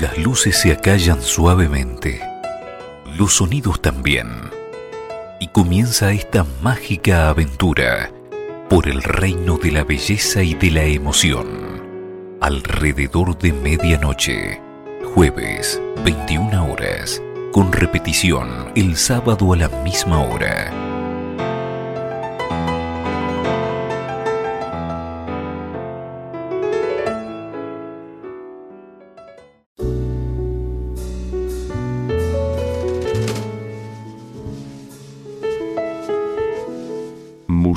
Las luces se acallan suavemente, los sonidos también, y comienza esta mágica aventura por el reino de la belleza y de la emoción. Alrededor de medianoche, jueves, 21 horas, con repetición el sábado a la misma hora.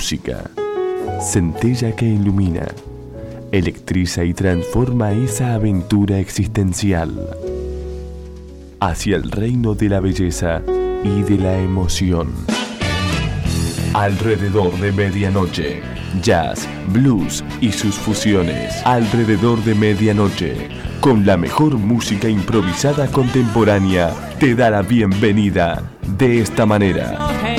Música. Centella que ilumina, electriza y transforma esa aventura existencial hacia el reino de la belleza y de la emoción. Alrededor de medianoche, jazz, blues y sus fusiones. Alrededor de medianoche, con la mejor música improvisada contemporánea, te da la bienvenida de esta manera.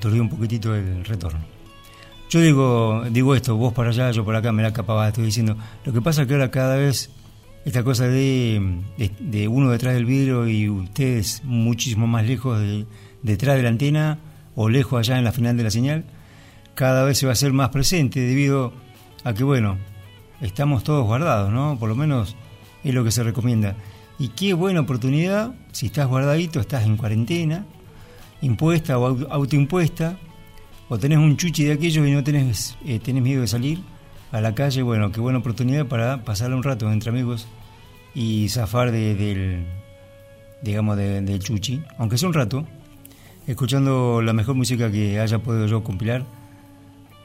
Aturdió un poquitito el retorno. Yo digo, digo esto, vos para allá, yo por acá, me la capaba, estoy diciendo. Lo que pasa es que ahora cada vez esta cosa de, de, uno detrás del vidrio y ustedes muchísimo más lejos de, detrás de la antena o lejos allá en la final de la señal, cada vez se va a hacer más presente debido a que, bueno, estamos todos guardados, ¿no? Por lo menos es lo que se recomienda. Y qué buena oportunidad, si estás guardadito, estás en cuarentena, impuesta o autoimpuesta, o tenés un chuchi de aquellos y no tenés, eh, tenés miedo de salir a la calle, bueno, qué buena oportunidad para pasar un rato entre amigos y zafar de, del, digamos, del chuchi, aunque sea un rato, escuchando la mejor música que haya podido yo compilar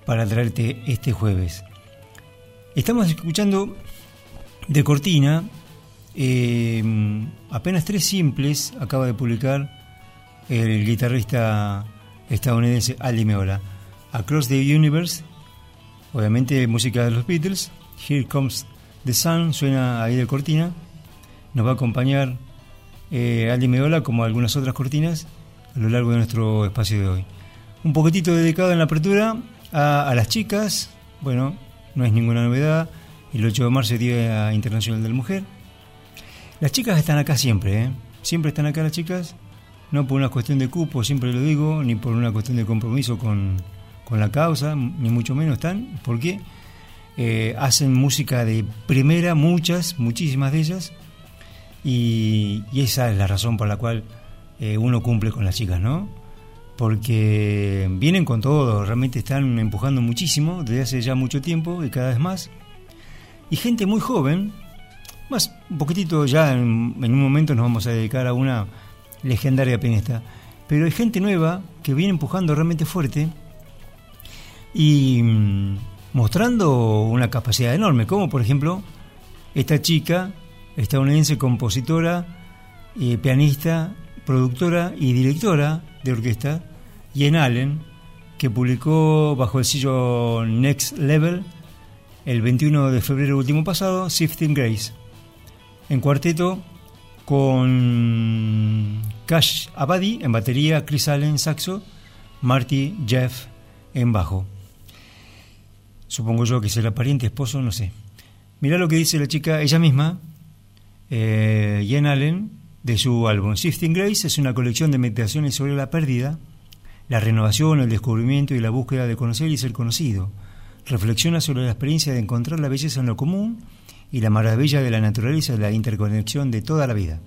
para traerte este jueves. Estamos escuchando de cortina eh, apenas tres simples acaba de publicar el guitarrista estadounidense Ali Meola. Across the Universe, obviamente música de los Beatles. Here Comes the Sun, suena ahí de cortina. Nos va a acompañar eh, Ali Meola, como algunas otras cortinas, a lo largo de nuestro espacio de hoy. Un poquitito dedicado en la apertura a, a las chicas. Bueno, no es ninguna novedad. El 8 de marzo, Día Internacional de la Mujer. Las chicas están acá siempre, ¿eh? Siempre están acá las chicas, no por una cuestión de cupo, siempre lo digo, ni por una cuestión de compromiso con, la causa, ni mucho menos están, porque eh, hacen música de primera, muchas, muchísimas de ellas, y, esa es la razón por la cual eh, uno cumple con las chicas, ¿no? Porque vienen con todo, realmente están empujando muchísimo desde hace ya mucho tiempo y cada vez más. Y gente muy joven, más un poquitito ya en, un momento nos vamos a dedicar a una legendaria pianista. Pero hay gente nueva que viene empujando realmente fuerte y mm, mostrando una capacidad enorme, como por ejemplo esta chica estadounidense compositora, eh, pianista, productora y directora de orquesta, Jen Allen, que publicó bajo el sello Next Level el 21 de febrero último pasado, Sifting Grace en cuarteto con Cash Abadi en batería, Chris Allen saxo, Marty Jeff en bajo. Supongo yo que será pariente, esposo, no sé. Mirá lo que dice la chica, ella misma, eh, Jen Allen, de su álbum Shifting Grace, es una colección de meditaciones sobre la pérdida, la renovación, el descubrimiento y la búsqueda de conocer y ser conocido. Reflexiona sobre la experiencia de encontrar la belleza en lo común y la maravilla de la naturaleza y la interconexión de toda la vida.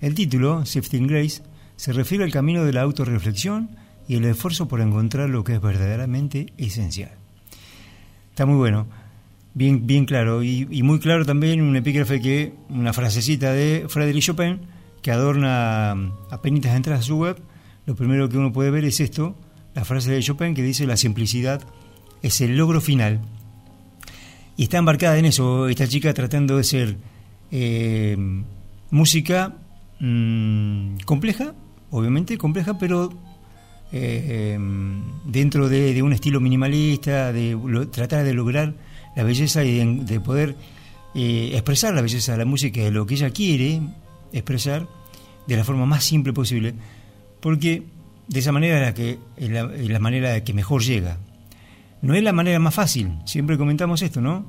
El título, Sifting Grace, se refiere al camino de la autorreflexión y el esfuerzo por encontrar lo que es verdaderamente esencial. Está muy bueno, bien, bien claro, y, muy claro también un epígrafe que, una frasecita de Frédéric Chopin, que adorna a penitas entradas a su web. Lo primero que uno puede ver es esto, la frase de Chopin que dice la simplicidad es el logro final y está embarcada en eso, esta chica tratando de ser eh, música mm, compleja, obviamente compleja, pero eh, em, dentro de, un estilo minimalista, de tratar de lograr la belleza y de, poder eh, expresar la belleza de la música, de lo que ella quiere expresar de la forma más simple posible, porque de esa manera es la, que, es la manera que mejor llega no es la manera más fácil, siempre comentamos esto, ¿no?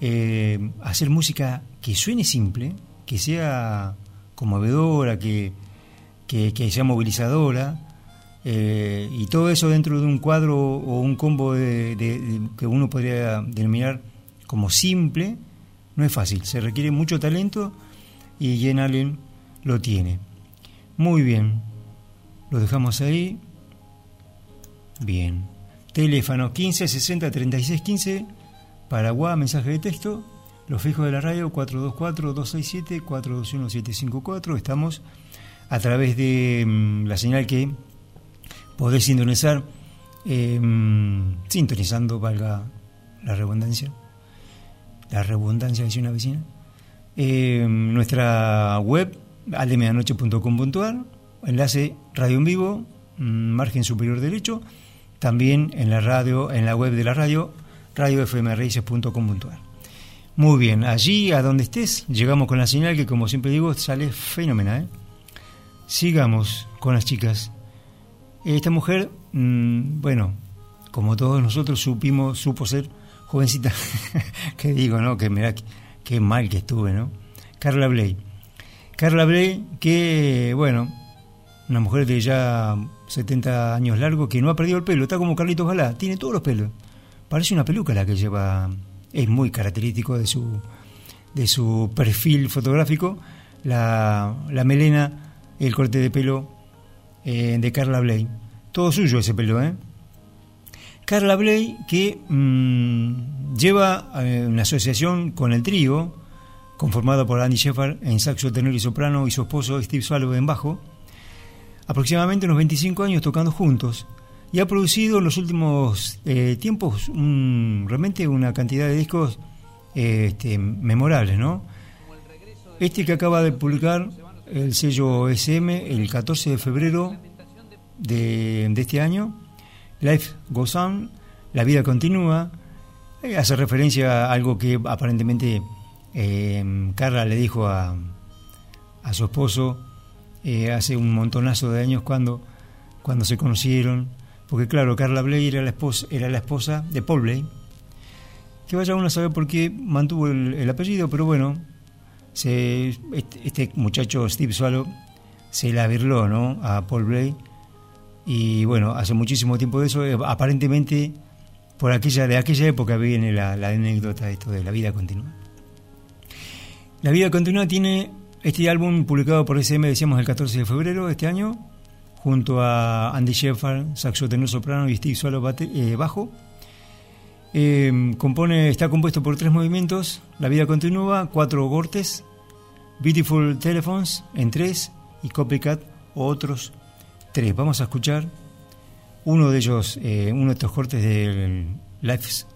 Eh, hacer música que suene simple, que sea conmovedora, que, que, sea movilizadora, eh, y todo eso dentro de un cuadro o un combo de, que uno podría denominar como simple, no es fácil, se requiere mucho talento y Jen Allen lo tiene. Muy bien, lo dejamos ahí. Bien. Teléfono 15 60 36 15, Paraguay, mensaje de texto. Los fijos de la radio 424-267-421754. Estamos a través de mm, la señal que podés sintonizar, mm, sintonizando, valga la redundancia, la redundancia dice una vecina, eh, nuestra web, aldemedianoche.com.ar, enlace radio en vivo, mm, margen superior derecho, también en la radio, en la web de la radio, radiofmraíces.com.ar. Muy bien, allí a donde estés, llegamos con la señal que como siempre digo, sale fenomenal. ¿eh? Sigamos con las chicas. Esta mujer, mm, bueno, como todos nosotros supimos, supo ser jovencita. que digo, ¿no? Que mira, qué mal que estuve, ¿no? Carla Bley. Carla Bley, que, bueno, una mujer de ya 70 años largo, que no ha perdido el pelo, está como Carlitos Galá, tiene todos los pelos. Parece una peluca la que lleva, es muy característico de su, de su perfil fotográfico, la, la melena el corte de pelo eh, de Carla Bley. Todo suyo ese pelo, ¿eh? Carla Bley que mm, lleva eh, una asociación con el trío, conformado por Andy Shepard en saxo, tenor y soprano y su esposo Steve Swallow en bajo, aproximadamente unos 25 años tocando juntos y ha producido en los últimos eh, tiempos realmente una cantidad de discos este, memorables, ¿no? Este que acaba de publicar el sello SM el 14 de febrero de, este año. Life Goes On, La Vida Continúa. Eh, hace referencia a algo que aparentemente eh, Carla le dijo a, a su esposo eh, hace un montonazo de años cuando, cuando se conocieron. Porque claro, Carla Bley era la esposa, era la esposa de Paul Bley. Que vaya uno a saber por qué mantuvo el apellido, pero bueno, se, este, este, muchacho Steve Swallow se la virló ¿no? a Paul Blay y bueno, hace muchísimo tiempo de eso, eh, aparentemente por aquella, de aquella época viene la, anécdota de esto de La vida continua. La vida continua tiene este álbum publicado por SM, decíamos, el 14 de febrero de este año, junto a Andy Shepard, saxo tenor soprano y Steve Swallow eh, bajo. Eh, compone, está compuesto por tres movimientos, La vida continúa, cuatro cortes, Beautiful Telephones en tres y Copycat otros tres. Vamos a escuchar uno de ellos, eh, uno de estos cortes de Life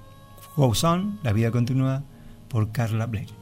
Goes On, La vida continúa, por Carla Blake.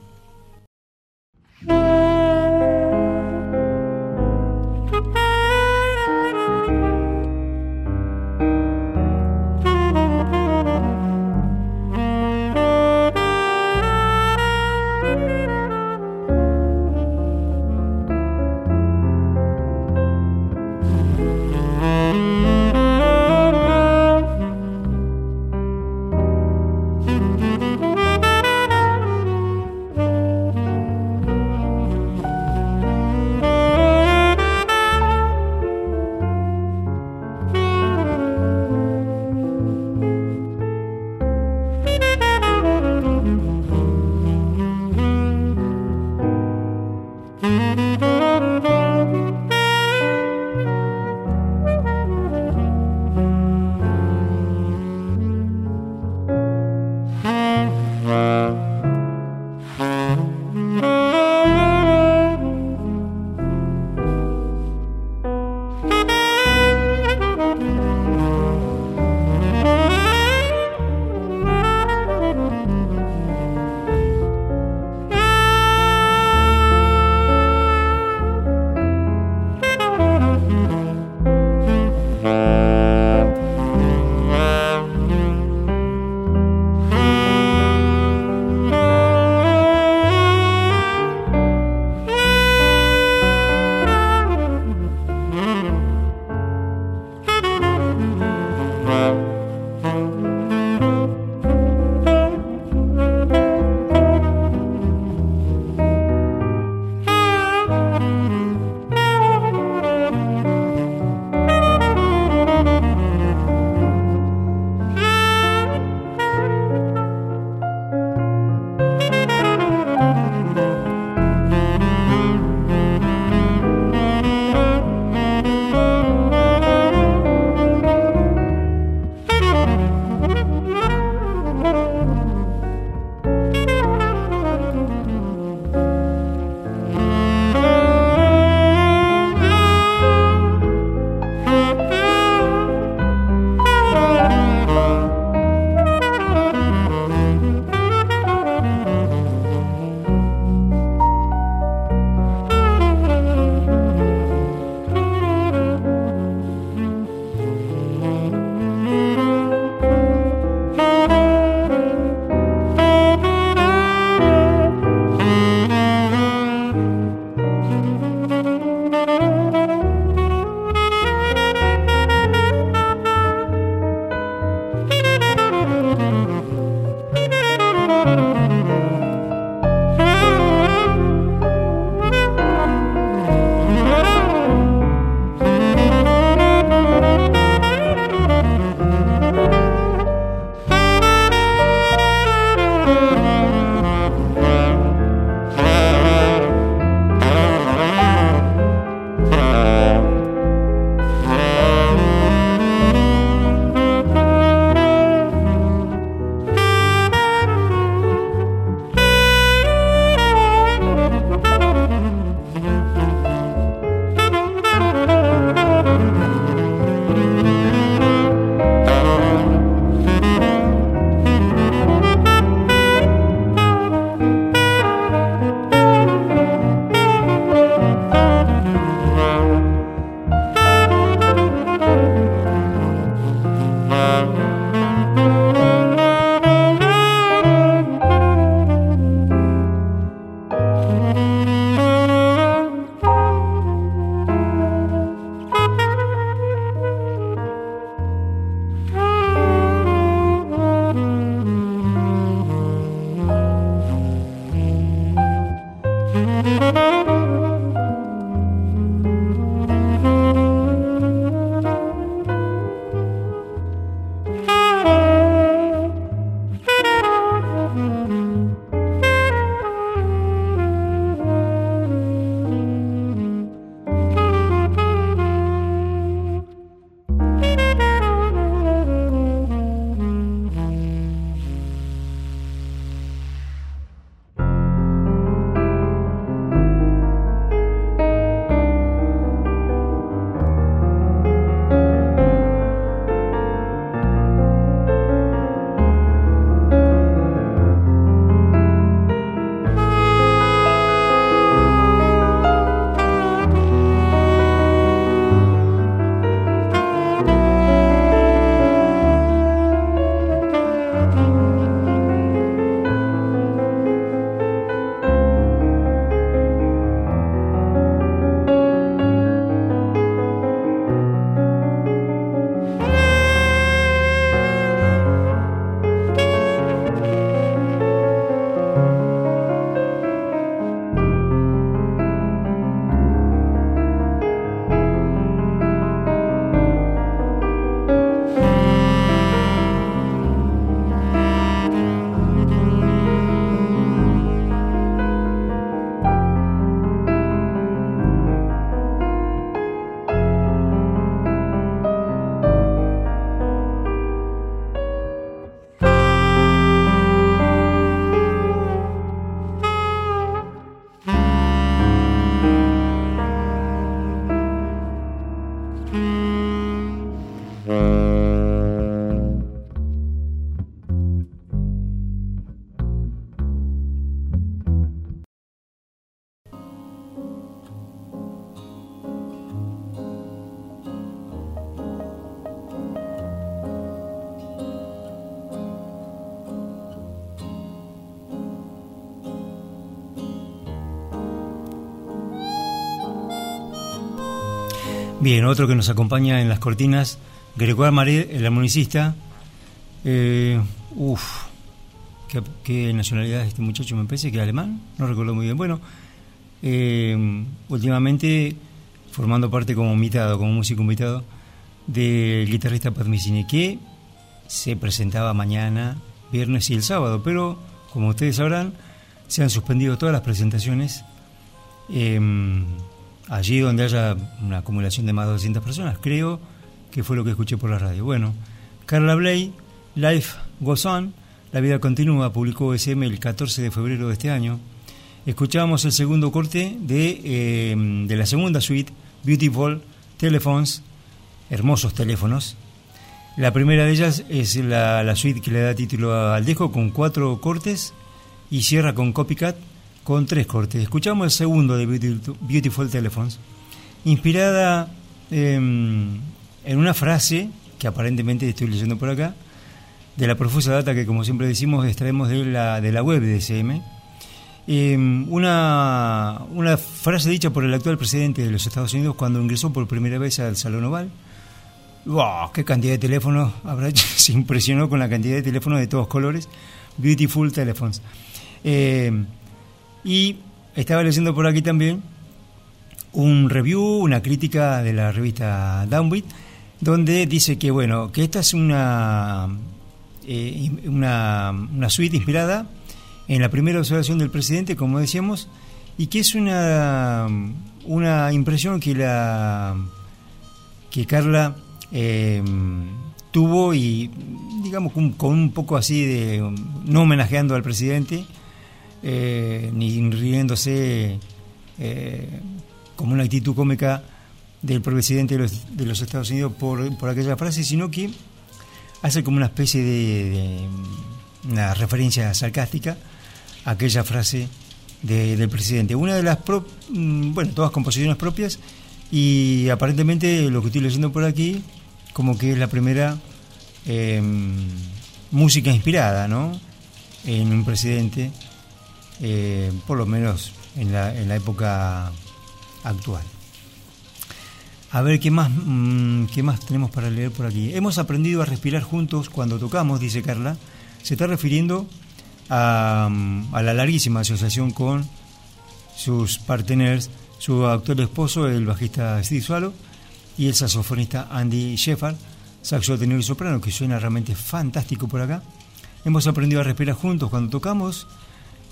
Bien, otro que nos acompaña en las cortinas, Gregoire Maré, el armonicista. Eh, uf, ¿qué, nacionalidad es este muchacho? Me parece que es alemán, no recuerdo muy bien. Bueno, eh, últimamente formando parte como invitado, como músico invitado, del guitarrista Pat que se presentaba mañana, viernes y el sábado, pero como ustedes sabrán, se han suspendido todas las presentaciones. Eh, allí donde haya una acumulación de más de 200 personas, creo que fue lo que escuché por la radio. Bueno, Carla Bley, Life Goes On, La vida continúa, publicó SM el 14 de febrero de este año. Escuchábamos el segundo corte de, eh, de la segunda suite, Beautiful Telephones, hermosos teléfonos. La primera de ellas es la, la suite que le da título al disco con cuatro cortes y cierra con Copycat con tres cortes. Escuchamos el segundo de Beautiful, Telephones, inspirada em, en una frase que aparentemente estoy leyendo por acá, de la profusa data que, como siempre decimos, extraemos de la, de la web de SM. Em, una, una frase dicha por el actual presidente de los Estados Unidos cuando ingresó por primera vez al Salón Oval. ¡Wow! ¡Qué cantidad de teléfonos! Habrá se impresionó con la cantidad de teléfonos de todos colores. Beautiful Telephones. Eh, y estaba leyendo por aquí también un review, una crítica de la revista Downbeat, donde dice que bueno, que esta es una, eh, una, una, suite inspirada en la primera observación del presidente, como decíamos, y que es una, una impresión que la que Carla eh, tuvo y digamos con un poco así de no homenajeando al presidente eh, ni riéndose eh, como una actitud cómica del presidente de los, Estados Unidos por, por, aquella frase, sino que hace como una especie de, una referencia sarcástica a aquella frase del presidente. Una de las, mm, bueno, todas composiciones propias y aparentemente lo que estoy leyendo por aquí, como que es la primera em, música inspirada, ¿no? En un presidente eh, por lo menos en la, en la, época actual. A ver, ¿qué más, mm, ¿qué más tenemos para leer por aquí? Hemos aprendido a respirar juntos cuando tocamos, dice Carla. Se está refiriendo a, a la larguísima asociación con sus partners, su actual esposo, el bajista Steve Swallow, y el saxofonista Andy Shepard, saxo tenor y soprano, que suena realmente fantástico por acá. Hemos aprendido a respirar juntos cuando tocamos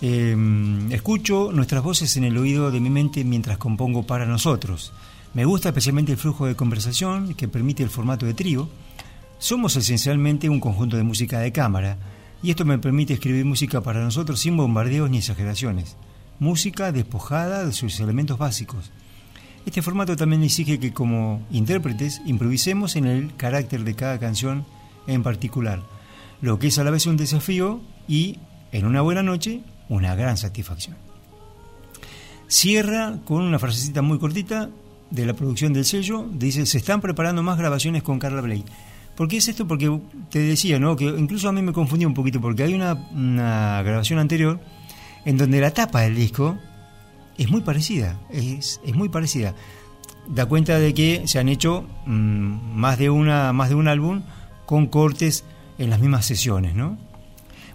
Em, escucho nuestras voces en el oído de mi mente mientras compongo para nosotros. Me gusta especialmente el flujo de conversación que permite el formato de trío. Somos esencialmente un conjunto de música de cámara y esto me permite escribir música para nosotros sin bombardeos ni exageraciones. Música despojada de sus elementos básicos. Este formato también exige que como intérpretes improvisemos en el carácter de cada canción en particular, lo que es a la vez un desafío y, en una buena noche, una gran satisfacción. Cierra con una frasecita muy cortita de la producción del sello, dice, se están preparando más grabaciones con Carla Blake. ¿Por qué es esto? Porque te decía, ¿no? Que incluso a mí me confundí un poquito, porque hay una, grabación anterior en donde la tapa del disco es muy parecida, es, es muy parecida. Da cuenta de que se han hecho mm, más, de una, más de un álbum con cortes en las mismas sesiones, ¿no?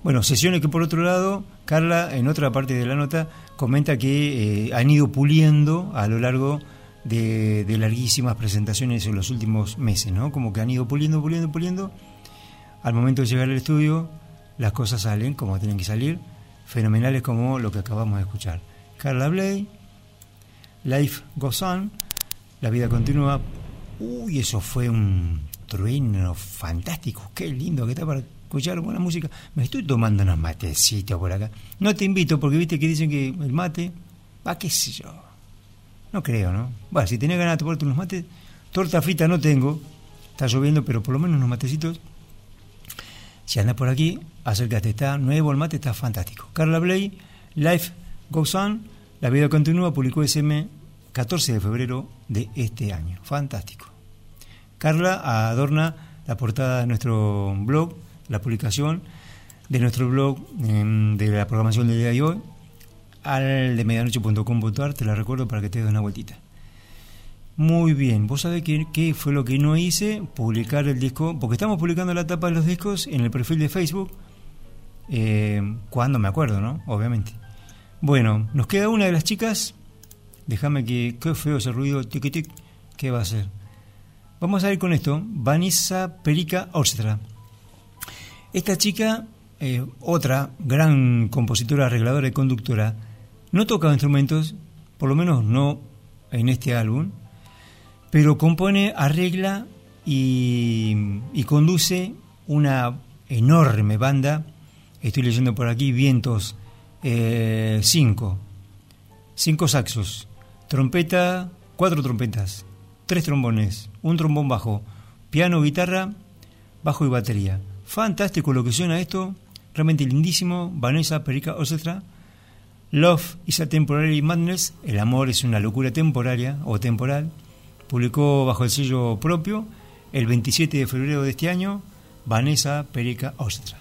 Bueno, sesiones que por otro lado Carla, en otra parte de la nota, comenta que eh, han ido puliendo a lo largo de, larguísimas presentaciones en los últimos meses, ¿no? Como que han ido puliendo, puliendo, puliendo. Al momento de llegar al estudio, las cosas salen como tienen que salir, fenomenales como lo que acabamos de escuchar. Carla Bley, Life Goes On, La vida continúa. Uy, eso fue un trueno fantástico, qué lindo que está para escuchar buena música. Me estoy tomando unos matecitos por acá. No te invito porque viste que dicen que el mate, va, qué sé yo. No creo, ¿no? Bueno, si tenés ganas de tomarte unos mates, torta frita no tengo, está lloviendo, pero por lo menos unos matecitos. Si andas por aquí, acércate, está nuevo el mate, está fantástico. Carla Blay, Life Goes On, la vida continúa, publicó SM 14 de febrero de este año. Fantástico. Carla adorna la portada de nuestro blog, la publicación de nuestro blog em, de la programación del día de hoy, al de medianoche.com.ar, te la recuerdo para que te des una vueltita. Muy bien, vos sabés qué, fue lo que no hice, publicar el disco, porque estamos publicando la tapa de los discos en el perfil de Facebook, eh, cuando me acuerdo, ¿no? Obviamente. Bueno, nos queda una de las chicas, déjame que, qué feo ese ruido, tic tic, ¿qué va a hacer? Vamos a ir con esto, Vanessa Perica Ostra. Esta chica, eh, otra gran compositora, arregladora y conductora, no toca instrumentos, por lo menos no en este álbum, pero compone, arregla y, conduce una enorme banda. Estoy leyendo por aquí vientos, eh, cinco, cinco saxos, trompeta, cuatro trompetas, tres trombones, un trombón bajo, piano, guitarra, bajo y batería. Fantástico lo que suena esto, realmente lindísimo. Vanessa Perica Orchestra. Love is a Temporary Madness, el amor es una locura temporaria o temporal. Publicó bajo el sello propio el 27 de febrero de este año Vanessa Perica Orchestra.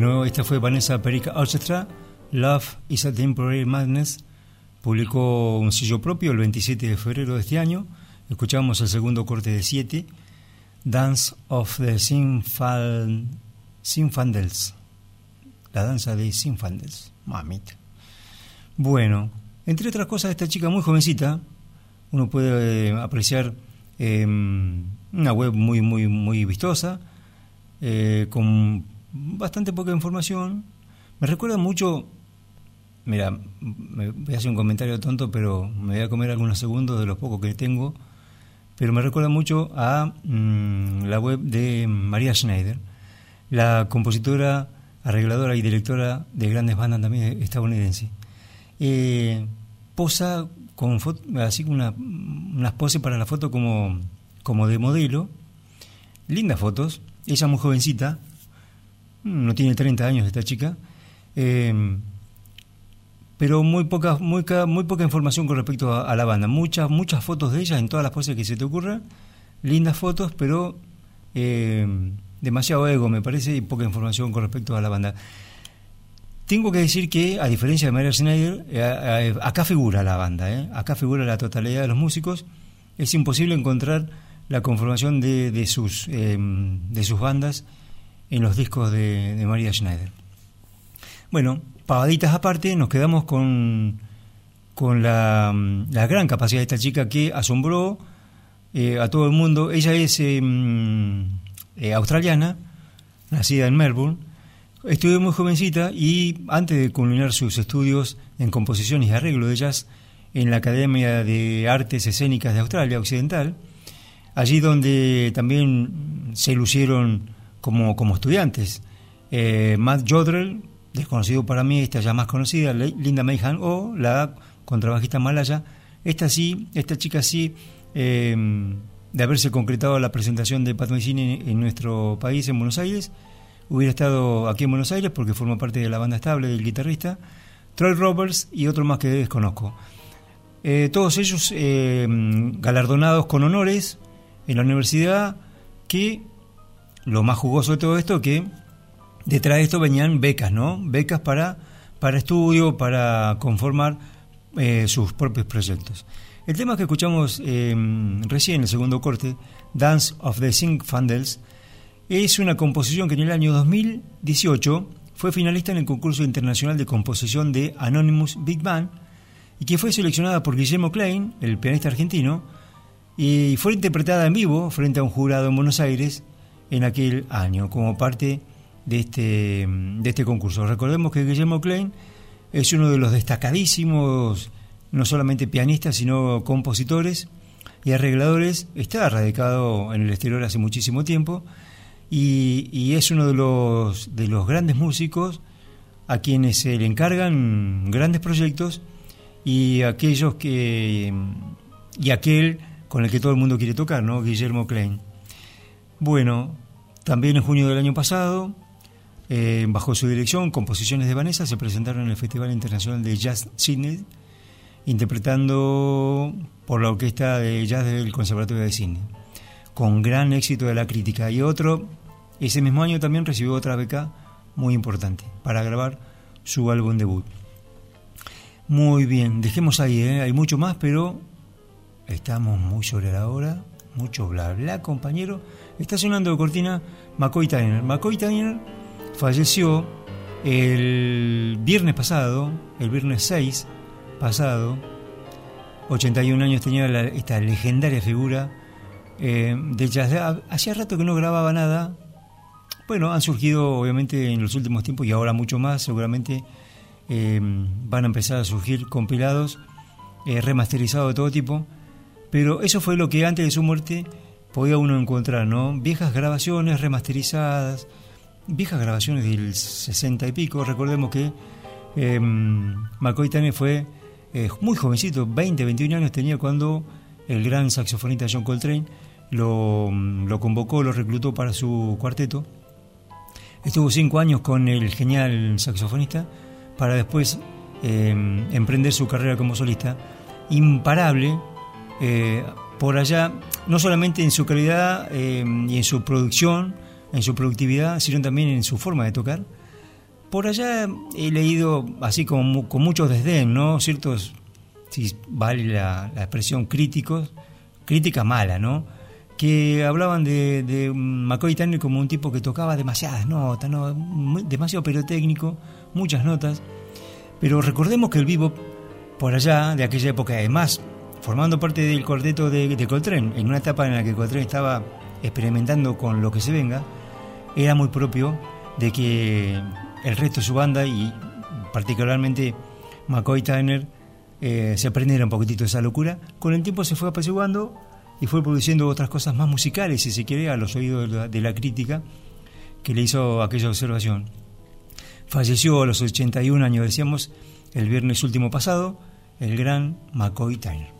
Bueno, esta fue Vanessa Perica Orchestra, Love is a Temporary Madness. Publicó un sello propio el 27 de febrero de este año. Escuchamos el segundo corte de 7, Dance of the Sinfandels. La danza de Sinfandels. Mamita. Bueno, entre otras cosas, esta chica muy jovencita, uno puede eh, apreciar em, una web muy, muy, muy vistosa, eh, con bastante poca información. Me recuerda mucho, mira, me voy a hacer un comentario tonto, pero me voy a comer algunos segundos de los pocos que tengo, pero me recuerda mucho a mm, la web de María Schneider, la compositora, arregladora y directora de grandes bandas también estadounidenses. Eh, posa con así una, unas poses para la foto como, como de modelo, lindas fotos, ella muy jovencita, no tiene 30 años esta chica, eh, pero muy poca, muy, muy poca información con respecto a, la banda. Muchas, muchas fotos de ella en todas las poses que se te ocurran, lindas fotos, pero eh, demasiado ego me parece y poca información con respecto a la banda. Tengo que decir que, a diferencia de María Schneider, eh, acá figura la banda, acá figura la totalidad de los músicos. Es imposible encontrar la conformación de, de sus, de sus bandas en los discos de, María Schneider. Bueno, pavaditas aparte, nos quedamos con, con la, gran capacidad de esta chica que asombró eh, a todo el mundo. Ella es em, eh, australiana, nacida en Melbourne, estudió muy jovencita y antes de culminar sus estudios en composición y arreglo de jazz en la Academia de Artes Escénicas de Australia Occidental, allí donde también se lucieron como, como estudiantes. Eh, Matt Jodrell, desconocido para mí, esta ya más conocida, Linda Mayhan o la contrabajista malaya. Esta sí, esta chica sí, em, de haberse concretado la presentación de Pat Messini en, nuestro país, en Buenos Aires, hubiera estado aquí en Buenos Aires porque forma parte de la banda estable del guitarrista, Troy Roberts y otro más que desconozco. Eh, todos ellos em, galardonados con honores en la universidad que lo más jugoso de todo esto que detrás de esto venían becas, ¿no? Becas para, para estudio, para conformar eh, sus propios proyectos. El tema que escuchamos eh, recién, el segundo corte, Dance of the Sing Fandels, es una composición que en el año 2018 fue finalista en el concurso internacional de composición de Anonymous Big Band y que fue seleccionada por Guillermo Klein, el pianista argentino, y fue interpretada en vivo frente a un jurado en Buenos Aires en aquel año como parte de este, de este concurso. Recordemos que Guillermo Klein es uno de los destacadísimos, no solamente pianistas, sino compositores y arregladores. Está radicado en el exterior hace muchísimo tiempo y, es uno de los, de los grandes músicos a quienes se le encargan grandes proyectos y aquellos que y aquel con el que todo el mundo quiere tocar, ¿no? Guillermo Klein. Bueno, también en junio del año pasado, eh, bajo su dirección, composiciones de Vanessa se presentaron en el Festival Internacional de Jazz Sydney, interpretando por la Orquesta de Jazz del Conservatorio de Sydney, con gran éxito de la crítica. Y otro, ese mismo año también recibió otra beca muy importante para grabar su álbum debut. Muy bien, dejemos ahí, ¿eh? hay mucho más, pero estamos muy sobre la hora, mucho bla bla, compañero. Está sonando de cortina McCoy Tyner. McCoy Tyner falleció el viernes pasado, el viernes 6 pasado. 81 años tenía esta legendaria figura eh, de jazz. Hacía rato que no grababa nada. Bueno, han surgido obviamente en los últimos tiempos y ahora mucho más. Seguramente eh, van a empezar a surgir compilados, eh, remasterizados de todo tipo. Pero eso fue lo que antes de su muerte podía uno encontrar, ¿no? Viejas grabaciones remasterizadas, viejas grabaciones del 60 y pico. Recordemos que eh, McCoy también fue muy jovencito, 20, 21 años tenía cuando el gran saxofonista John Coltrane lo, lo convocó, lo reclutó para su cuarteto. Estuvo cinco años con el genial saxofonista para después em, emprender su carrera como solista. Imparable, eh, por allá, no solamente en su calidad eh, y en su producción, en su productividad, sino también en su forma de tocar. por allá he leído, así como con mucho desdén, ¿no? Ciertos, si vale la, expresión, críticos, crítica mala, ¿no? Que hablaban de, de McCoy Tanner como un tipo que tocaba demasiadas notas, ¿no? Demasiado técnico, muchas notas. Pero recordemos que el vivo, por allá, de aquella época, además, formando parte del cuarteto de, de Coltrane, en una etapa en la que Coltrane estaba experimentando con lo que se venga, era muy propio de que el resto de su banda y particularmente McCoy Tyner eh, se aprendiera un poquitito de esa locura. Con el tiempo se fue apaciguando y fue produciendo otras cosas más musicales, si se quiere, a los oídos de la, crítica que le hizo aquella observación. Falleció a los 81 años, decíamos, el viernes último pasado, el gran McCoy Tyner.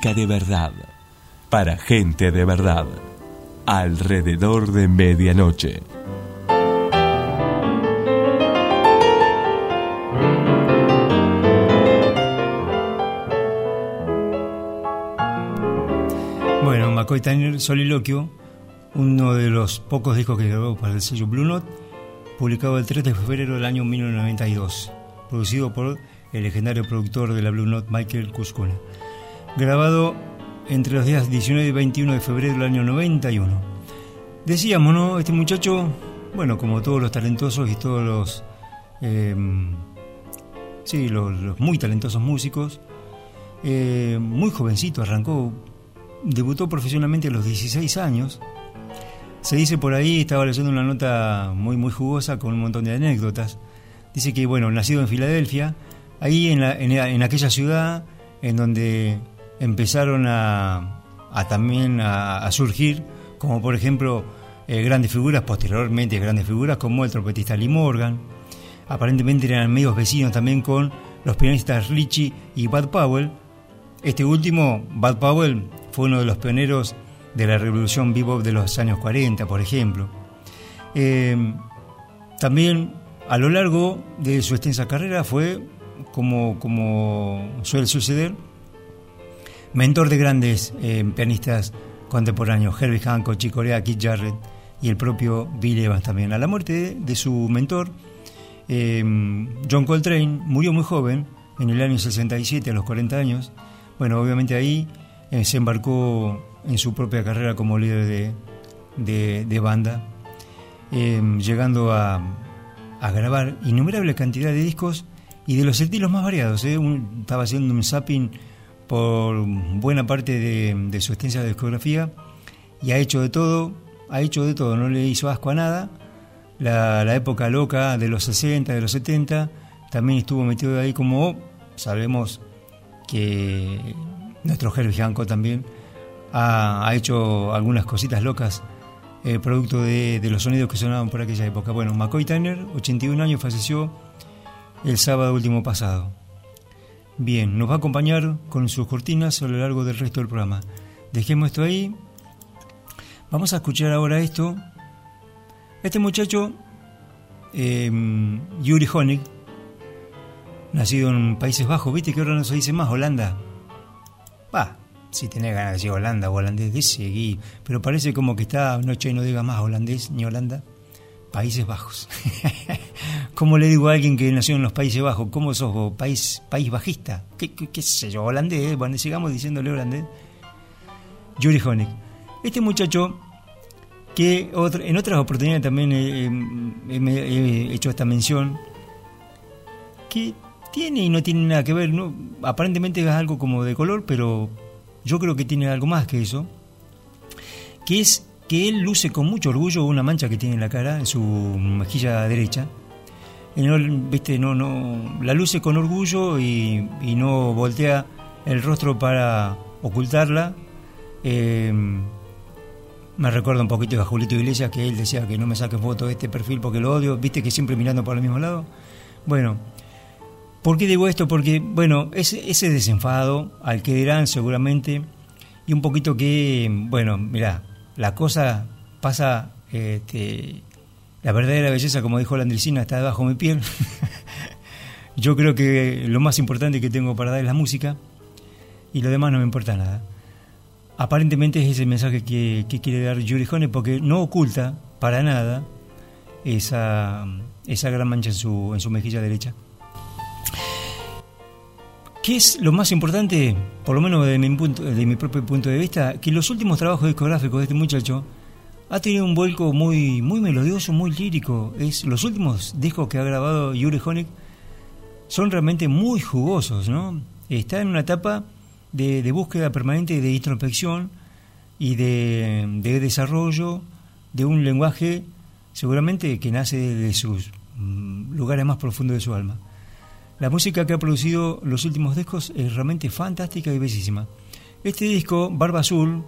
De verdad, para gente de verdad, alrededor de medianoche. Bueno, McCoy Tyner Soliloquio, uno de los pocos discos que grabó para el sello Blue Note, publicado el 3 de febrero del año 1992, producido por el legendario productor de la Blue Note Michael Cuscuna. Grabado entre los días 19 y 21 de febrero del año 91. Decíamos, ¿no? Este muchacho, bueno, como todos los talentosos y todos los. Eh, sí, los, muy talentosos músicos, eh, muy jovencito arrancó, debutó profesionalmente a los 16 años. Se dice por ahí, estaba leyendo una nota muy, muy jugosa con un montón de anécdotas. Dice que, bueno, nacido en Filadelfia, ahí en, en, aquella ciudad en donde empezaron a, también a, surgir, como por ejemplo eh, grandes figuras, posteriormente grandes figuras como el trompetista Lee Morgan, aparentemente eran medios vecinos también con los pianistas Richie y Bud Powell. Este último, Bud Powell, fue uno de los pioneros de la revolución bebop de los años 40, por ejemplo. Eh, también a lo largo de su extensa carrera fue como, como suele suceder, mentor de grandes eh, pianistas contemporáneos, Herbie Hancock, Chick Corea, Keith Jarrett y el propio Bill Evans también. A la muerte de, su mentor, eh, John Coltrane murió muy joven, en el año 67, a los 40 años. Bueno, obviamente ahí eh, se embarcó en su propia carrera como líder de, banda, llegando a, grabar innumerable cantidad de discos y de los estilos más variados. estaba haciendo un zapping por buena parte de, su extensa discografía y ha hecho de todo, ha hecho de todo, no le hizo asco a nada. La, época loca de los 60, de los 70, también estuvo metido ahí como sabemos que nuestro Herbie Hancock también ha, hecho algunas cositas locas eh, producto de, de, los sonidos que sonaban por aquella época. Bueno, McCoy Tyner, 81 años, falleció el sábado último pasado. Bien, nos va a acompañar con sus cortinas a lo largo del resto del programa. Dejemos esto ahí. Vamos a escuchar ahora esto. Este muchacho, em, Yuri Honig, nacido en Países Bajos, viste que ahora no se dice más Holanda. Va, si tenés ganas de decir Holanda o holandés, de seguir. Pero parece como que está noche y no diga más holandés ni Holanda. Países Bajos. ¿Cómo le digo a alguien que nació en los Países Bajos? ¿Cómo sos vos? ¿País, país bajista? ¿Qué, sé yo? ¿Holandés? Bueno, sigamos diciéndole holandés. Yuri Honig. Este muchacho que en otras oportunidades también he, hecho esta mención, que tiene y no tiene nada que ver, ¿no? aparentemente es algo como de color, pero yo creo que tiene algo más que eso, que es que él luce con mucho orgullo una mancha que tiene en la cara, en su mejilla derecha. No, viste, no, no, la luce con orgullo y, no voltea el rostro para ocultarla. Eh, me recuerda un poquito a Julito Iglesias, que él decía que no me saque foto de este perfil porque lo odio, viste que siempre mirando por el mismo lado. Bueno, ¿por qué digo esto? Porque, bueno, ese, ese desenfado al que dirán seguramente, y un poquito que, bueno, mira, la cosa pasa, este, la verdadera belleza, como dijo la Andresina, está debajo de mi piel. Yo creo que lo más importante que tengo para dar es la música y lo demás no me importa nada. Aparentemente es ese mensaje que, quiere dar Yuri Hone porque no oculta para nada esa, esa gran mancha en su, en su mejilla derecha. ¿Qué es lo más importante, por lo menos de mi, punto, de mi propio punto de vista? Que los últimos trabajos discográficos de este muchacho ha tenido un vuelco muy, muy melodioso, muy lírico. Es, los últimos discos que ha grabado Yuri Honig son realmente muy jugosos, ¿no? Está en una etapa de, búsqueda permanente de introspección y de, de, desarrollo de un lenguaje seguramente que nace de sus mm, lugares más profundos de su alma. La música que ha producido los últimos discos es realmente fantástica y bellísima. Este disco, Barba Azul,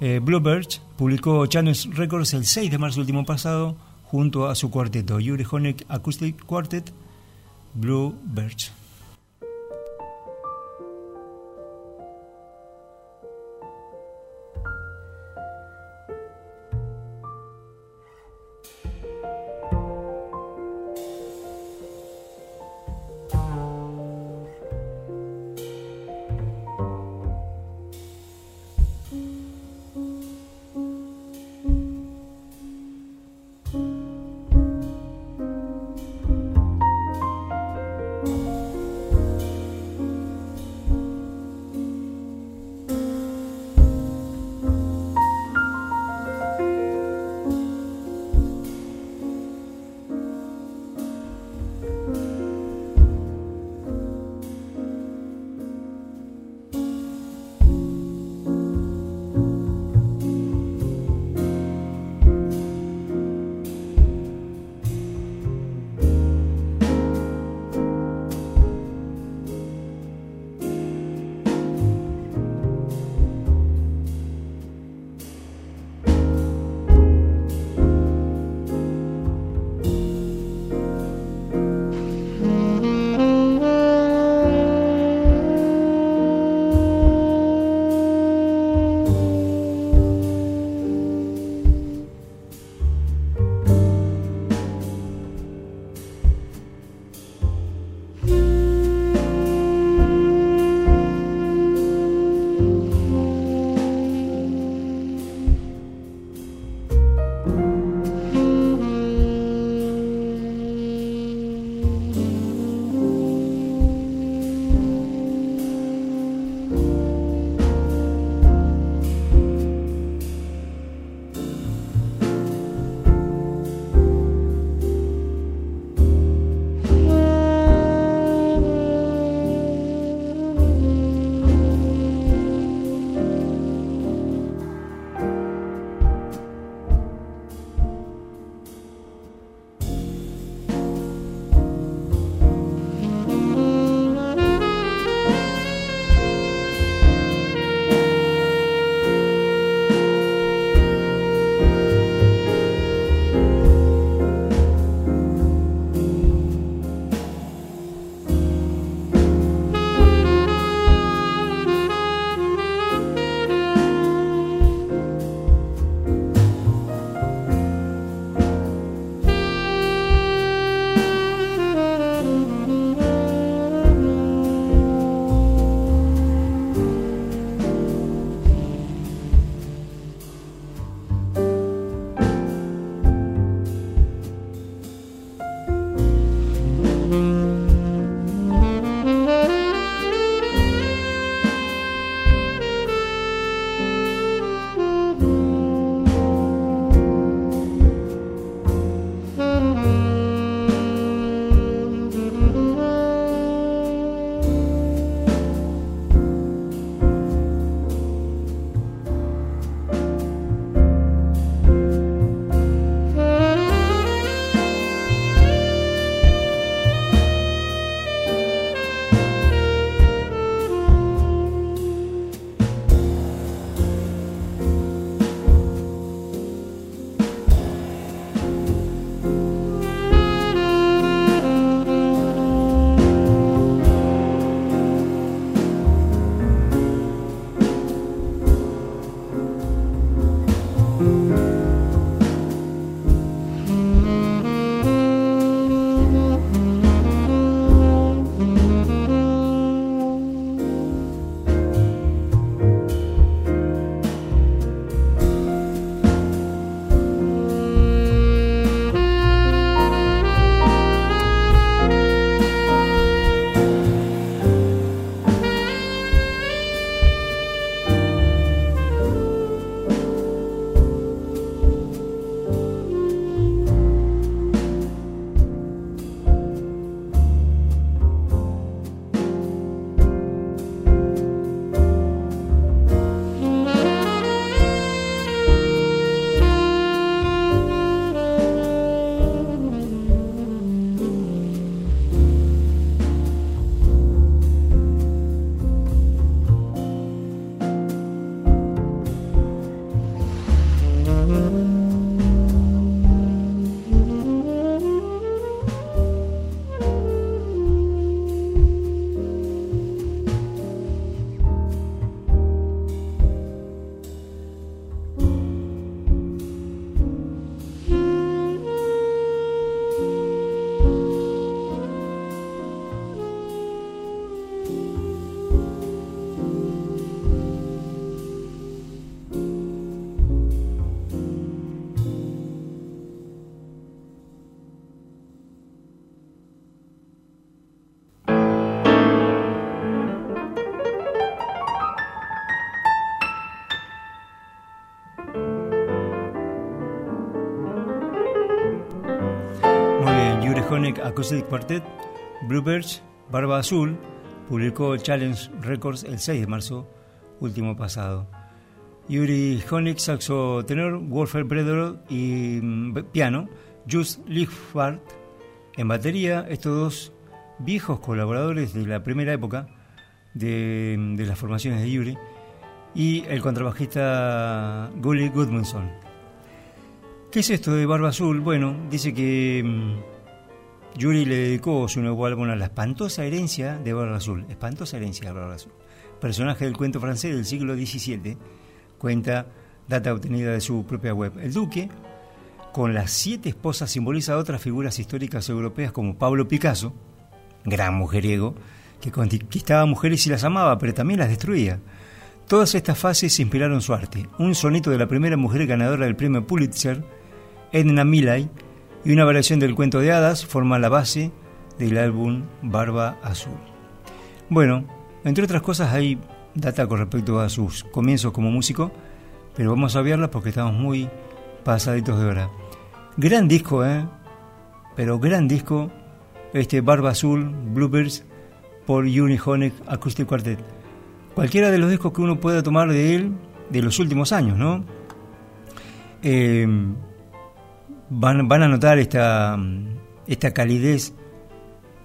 eh, Bluebirds, publicó Channels Records el 6 de marzo último pasado junto a su cuarteto, Yuri Honek Acoustic Quartet, Bluebirds. Honeck Acoustic Quartet, Bluebirds, Barba Azul, publicó Challenge Records el 6 de marzo último pasado. Yuri Honeck, saxo tenor, Wolfer Bredero y mm, piano, Just Lichfart en batería, estos dos viejos colaboradores de la primera época de, de las formaciones de Yuri, y el contrabajista Gully Goodmanson. ¿Qué es esto de Barba Azul? Bueno, dice que mm, Yuri le dedicó su nuevo álbum a la espantosa herencia de Barba Azul. Espantosa herencia de Barba Azul. Personaje del cuento francés del siglo XVII, cuenta data obtenida de su propia web. El duque, con las siete esposas, simboliza a otras figuras históricas europeas como Pablo Picasso, gran mujeriego, que conquistaba mujeres y las amaba, pero también las destruía. Todas estas fases inspiraron su arte. Un sonito de la primera mujer ganadora del premio Pulitzer, Edna Millay, y una variación del cuento de hadas forman la base del álbum Barba Azul. Bueno, entre otras cosas hay data con respecto a sus comienzos como músico, pero vamos a verla porque estamos muy pasaditos de hora. Gran disco, ¿eh? Pero gran disco, este Barba Azul, Bluebirds, por Uni Honeck Acoustic Quartet. Cualquiera de los discos que uno pueda tomar de él de los últimos años, ¿no? Eh, van, van a notar esta, esta calidez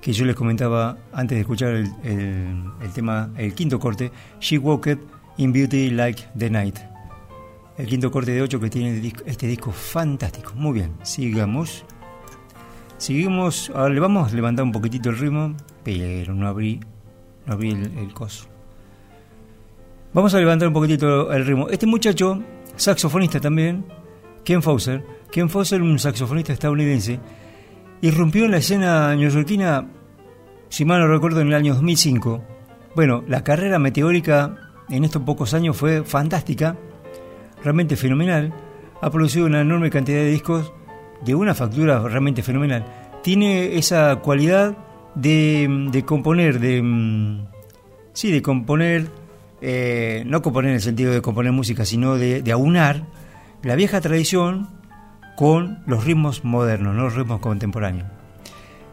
que yo les comentaba antes de escuchar el, el, tema, el quinto corte, She Walked in Beauty Like the Night. El quinto corte de 8 que tiene este disco fantástico. Muy bien, sigamos. Seguimos, ahora le vamos a levantar un poquitito el ritmo, pero no abrí, no abrí el, el coso. Vamos a levantar un poquitito el ritmo. Este muchacho, saxofonista también, Ken Fauser, Ken Fawcett, un saxofonista estadounidense, irrumpió en la escena neoyorquina, si mal no recuerdo, en el año 2005. Bueno, la carrera meteórica en estos pocos años fue fantástica, realmente fenomenal. Ha producido una enorme cantidad de discos de una factura realmente fenomenal. Tiene esa cualidad de, componer, de. Mm, sí, de componer. Eh, no componer en el sentido de componer música, sino de aunar la vieja tradición con los ritmos modernos, no los ritmos contemporáneos.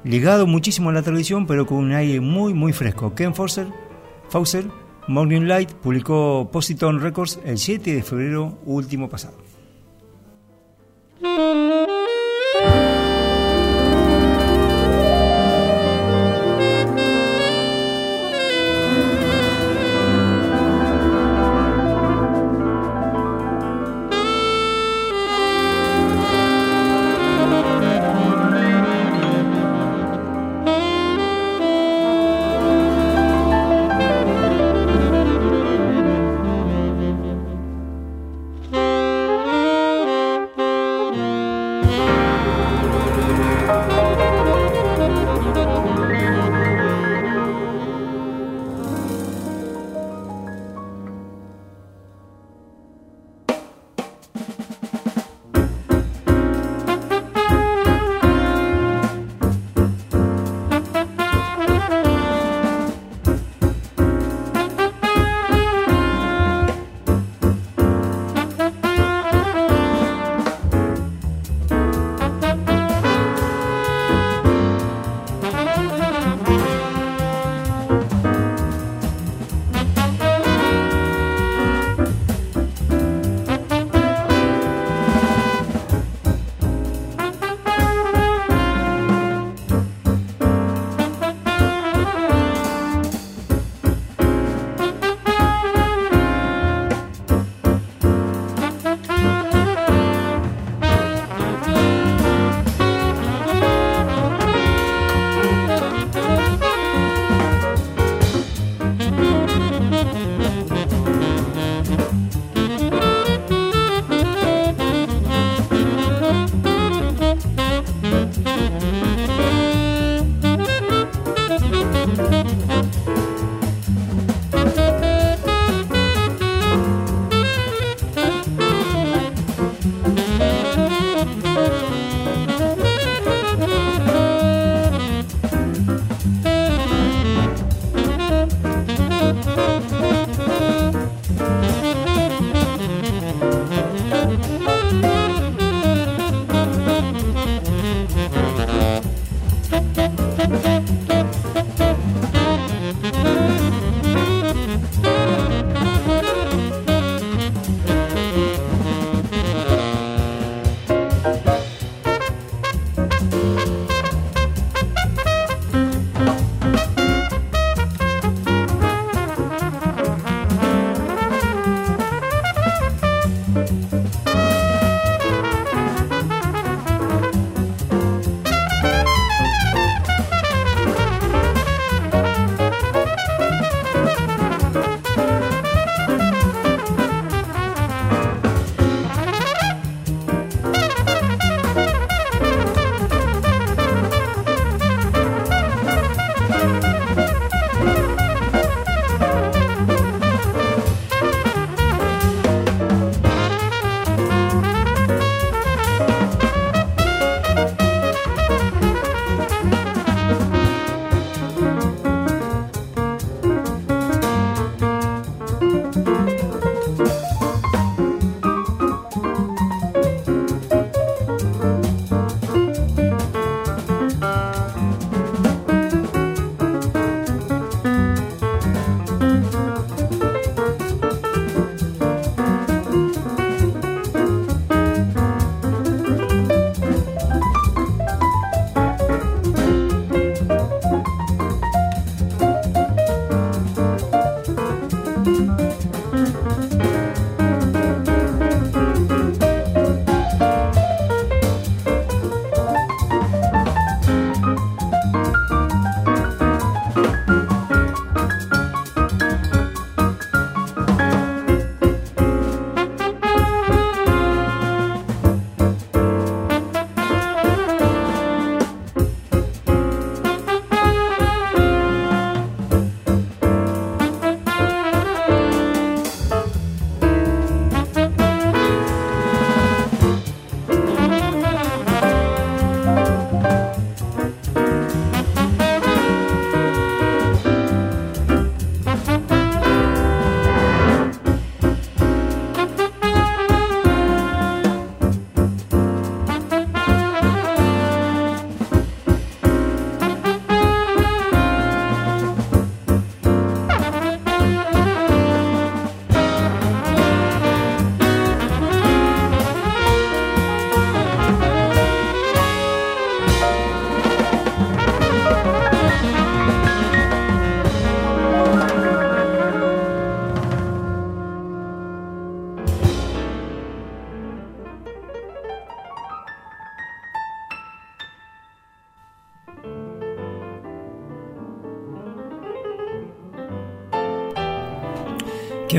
Ligado muchísimo a la tradición, pero con un aire muy, muy fresco. Ken Fawcett, Fawcett Morning Light, publicó Positone Records el 7 de febrero último pasado.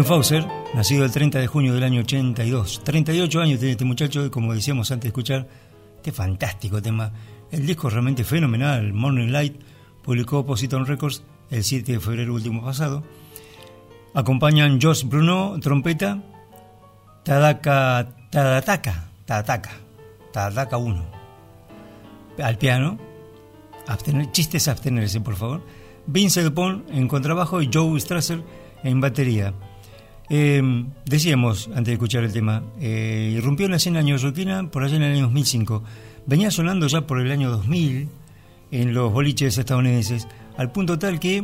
Fauser, nacido el 30 de junio del año 82. 38 años tiene este muchacho y como decíamos antes de escuchar este fantástico tema, el disco realmente fenomenal, Morning Light, publicó Positon Records el 7 de febrero último pasado. Acompañan Josh Bruno, trompeta, Tadaka, Tadataka, Tadataka, Tadataka 1, al piano, abstener, chistes abstenerse por favor, Vince Dupont en contrabajo y Joe Strasser en batería. Eh, decíamos, antes de escuchar el tema, eh, irrumpió en la escena neoyorquina por allá en el año 2005. Venía sonando ya por el año 2000 en los boliches estadounidenses, al punto tal que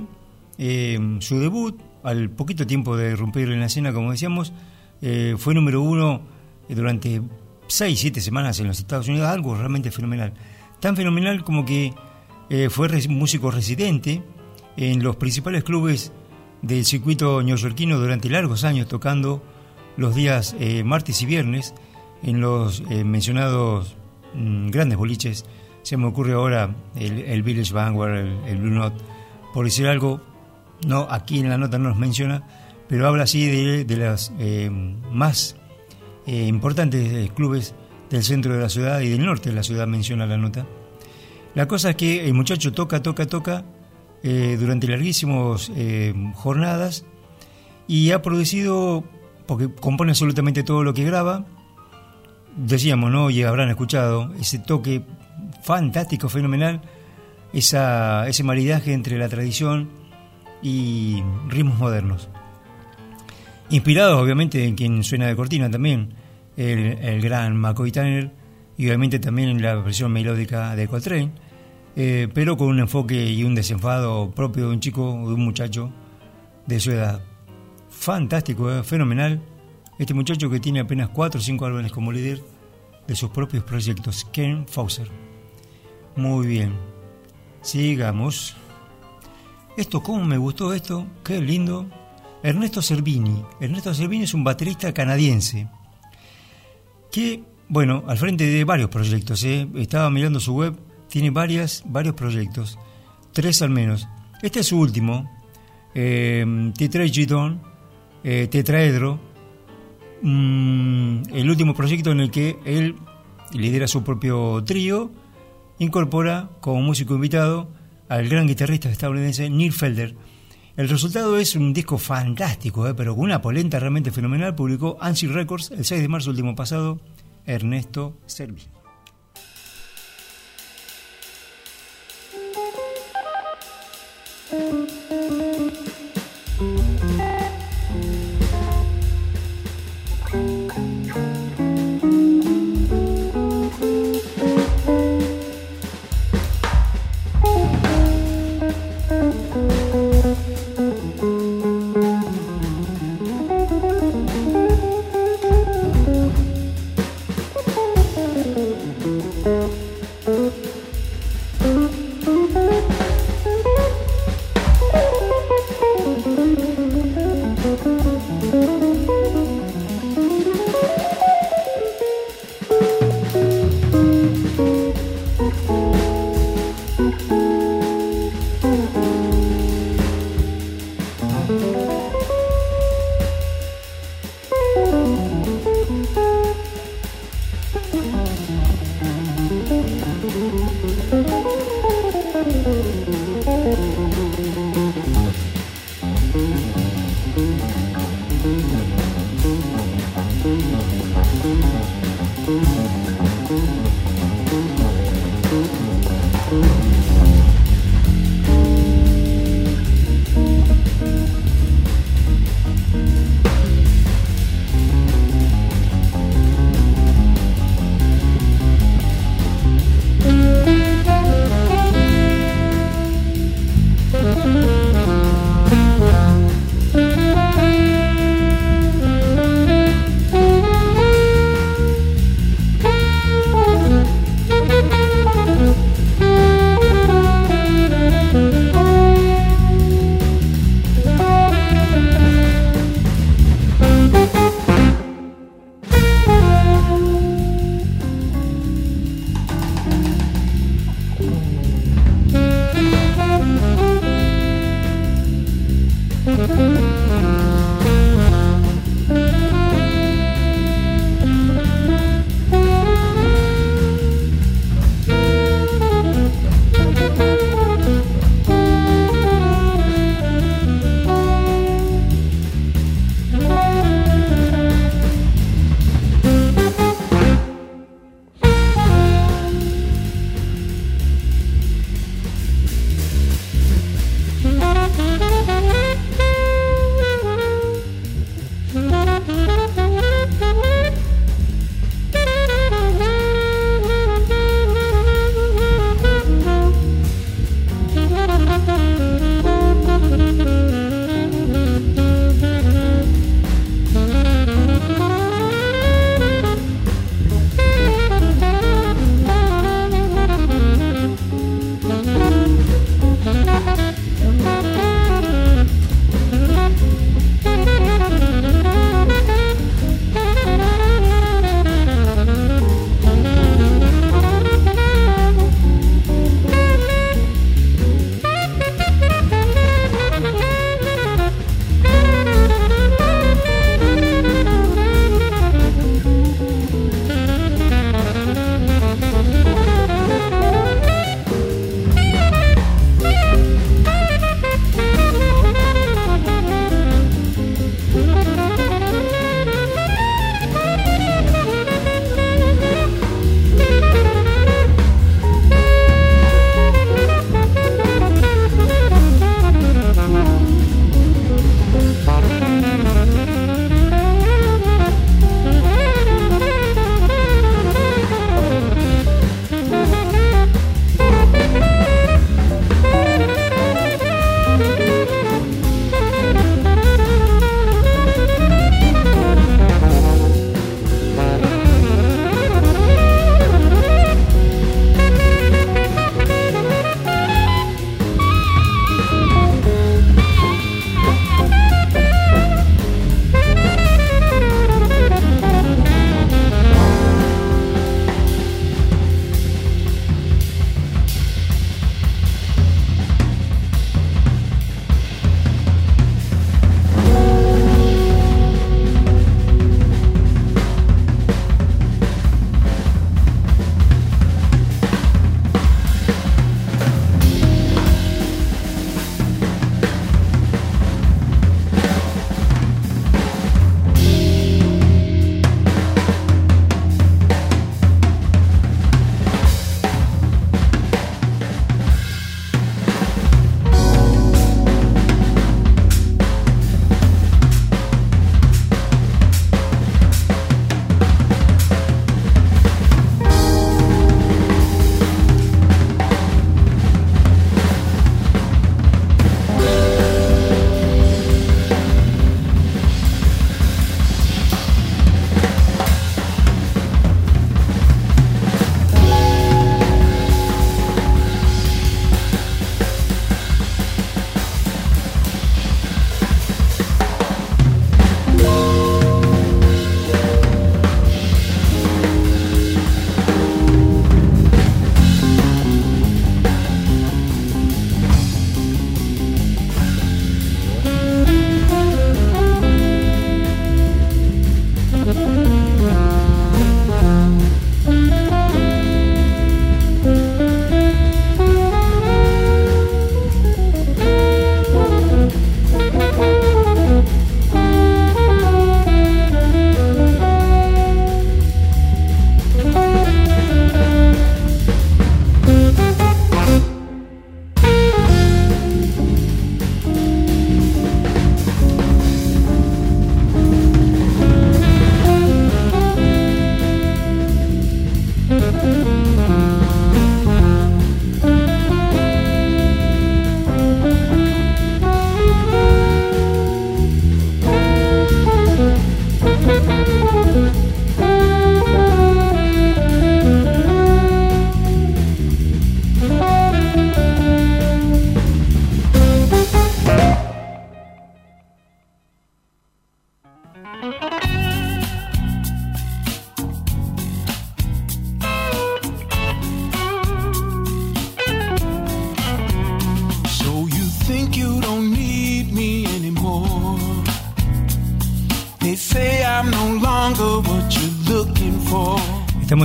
eh, su debut, al poquito tiempo de irrumpir en la escena, como decíamos, eh, fue número uno durante 6, 7 semanas en los Estados Unidos, algo realmente fenomenal. Tan fenomenal como que fue músico residente en los principales clubes del circuito neoyorquino durante largos años, tocando los días eh, martes y viernes en los eh, mencionados mm, grandes boliches. Se me ocurre ahora el, Village Vanguard, el, Blue Note, por decir algo, no aquí en la nota no nos menciona, pero habla así de, de los eh, más importantes clubes del centro de la ciudad y del norte de la ciudad, menciona la nota. La cosa es que el muchacho toca, toca, toca, eh, durante larguísimas eh, jornadas y ha producido, porque compone absolutamente todo lo que graba, decíamos, ¿no? Y habrán escuchado ese toque fantástico, fenomenal, esa, ese maridaje entre la tradición y ritmos modernos. Inspirado, obviamente, en quien suena de cortina también, el, el gran McCoy Tanner, y obviamente también en la versión melódica de Coltrane eh, pero con un enfoque y un desenfado propio de un chico, de un muchacho de su edad. Fantástico, eh, fenomenal. Este muchacho que tiene apenas 4 o 5 álbumes como líder de sus propios proyectos, Ken Fauser. Muy bien, sigamos. Esto, ¿cómo me gustó esto? Qué lindo. Ernesto Cervini. Ernesto Cervini es un baterista canadiense que, bueno, al frente de varios proyectos, ¿eh? estaba mirando su web tiene varias, varios proyectos, tres al menos. Este es su último, eh, eh, Tetraedro, mm, el último proyecto en el que él lidera su propio trío, incorpora como músico invitado al gran guitarrista estadounidense Neil Felder. El resultado es un disco fantástico, eh, pero con una polenta realmente fenomenal. Publicó Ansi Records el 6 de marzo último pasado, Ernesto Servi.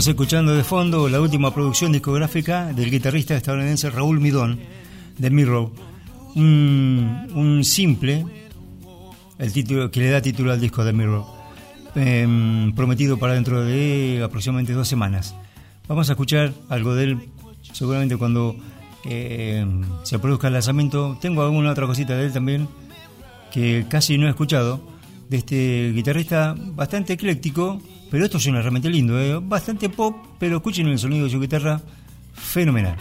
Estamos escuchando de fondo la última producción discográfica del guitarrista estadounidense Raúl Midón, de Mirror. Un, simple, el título que le da título al disco de Mirror, em, prometido para dentro de aproximadamente dos semanas. Vamos a escuchar algo de él, seguramente cuando em, se produzca el lanzamiento. Tengo alguna otra cosita de él también que casi no he escuchado, de este guitarrista bastante ecléctico, pero esto suena realmente lindo, ¿eh? bastante pop, pero escuchen el sonido de su guitarra, fenomenal.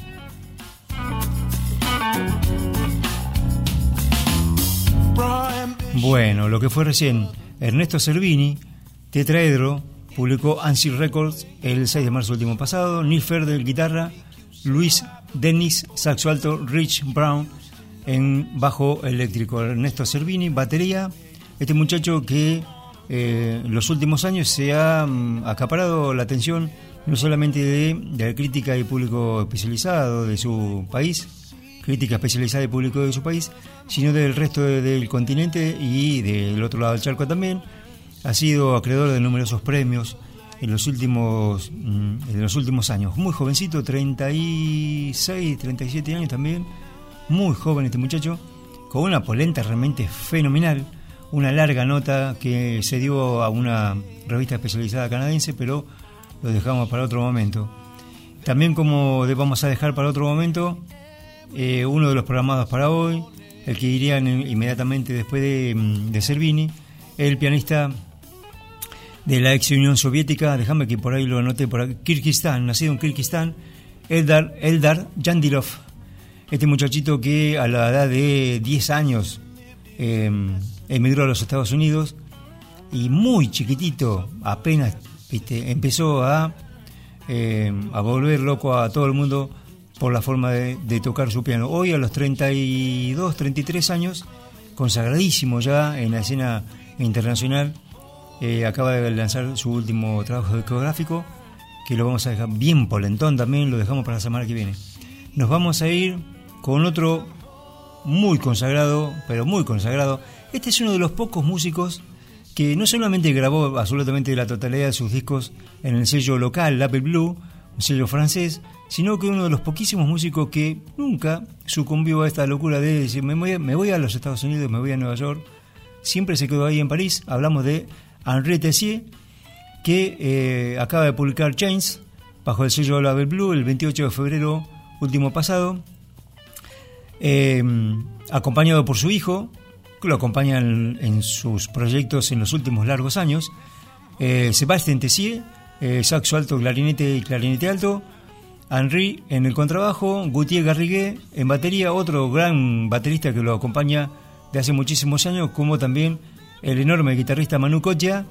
Bueno, lo que fue recién, Ernesto Cervini, tetraedro, publicó Ansi Records el 6 de marzo último pasado, Neil Ferder, guitarra, Luis Dennis, saxo alto, Rich Brown en bajo eléctrico, Ernesto Cervini, batería, este muchacho que eh, los últimos años se ha mm, acaparado la atención no solamente de, la crítica y público especializado de su país, crítica especializada y público de su país, sino del resto del continente y del otro lado del charco también. Ha sido acreedor de numerosos premios en los últimos, mm, en los últimos años. Muy jovencito, 36, 37 años también, muy joven este muchacho, con una polenta realmente fenomenal una larga nota que se dio a una revista especializada canadiense, pero lo dejamos para otro momento. También como vamos a dejar para otro momento, eh, uno de los programados para hoy, el que iría inmediatamente después de, mm, de Servini, el pianista de la ex Unión Soviética, déjame que por ahí lo anoté, por aquí, Kirguistán, nacido en Kirguistán, Eldar, Eldar Yandilov. Este muchachito que a la edad de 10 años eh, emigró a los Estados Unidos y muy chiquitito, apenas empezó a, eh, a volver loco a todo el mundo por la forma de, tocar su piano. Hoy a los 32, 33 años, consagradísimo ya en la escena internacional, eh, acaba de lanzar su último trabajo discográfico, que lo vamos a dejar bien polentón también, lo dejamos para la semana que viene. Nos vamos a ir con otro muy consagrado, pero muy consagrado, este es uno de los pocos músicos que no solamente grabó absolutamente la totalidad de sus discos en el sello local, Apple Blue, un sello francés, sino que uno de los poquísimos músicos que nunca sucumbió a esta locura de decir, me voy, a, los Estados Unidos, me voy a Nueva York, siempre se quedó ahí en París. Hablamos de Henri Tessier, que eh, acaba de publicar Chains bajo el sello Label Blue el 28 de febrero último pasado, eh, acompañado por su hijo, lo acompañan en sus proyectos en los últimos largos años. Eh, Sebastián Tessier, eh, saxo alto, clarinete y clarinete alto. Henri en el contrabajo, Gauthier Garriguet en batería, otro gran baterista que lo acompaña de hace muchísimos años, como también el enorme guitarrista Manu Kotia,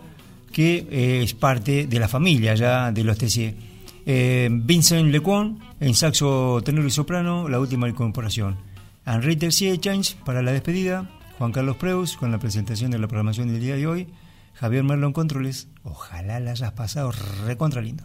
que eh, es parte de la familia ya de los Tessier. Vincent Lecuon en saxo tenor y soprano, la última incorporación. Henri Tessier Change para la despedida. Juan Carlos Preus con la presentación de la programación del día de hoy. Javier Merlón Controles. Ojalá la hayas pasado recontra lindo.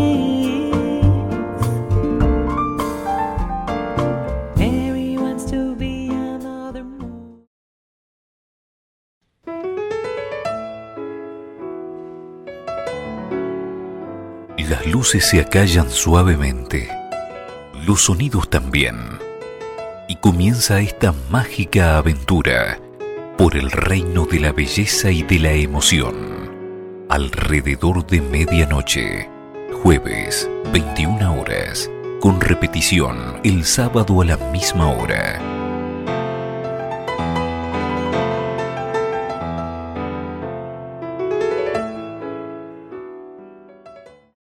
Se acallan suavemente, los sonidos también, y comienza esta mágica aventura por el reino de la belleza y de la emoción. Alrededor de medianoche, jueves, 21 horas, con repetición el sábado a la misma hora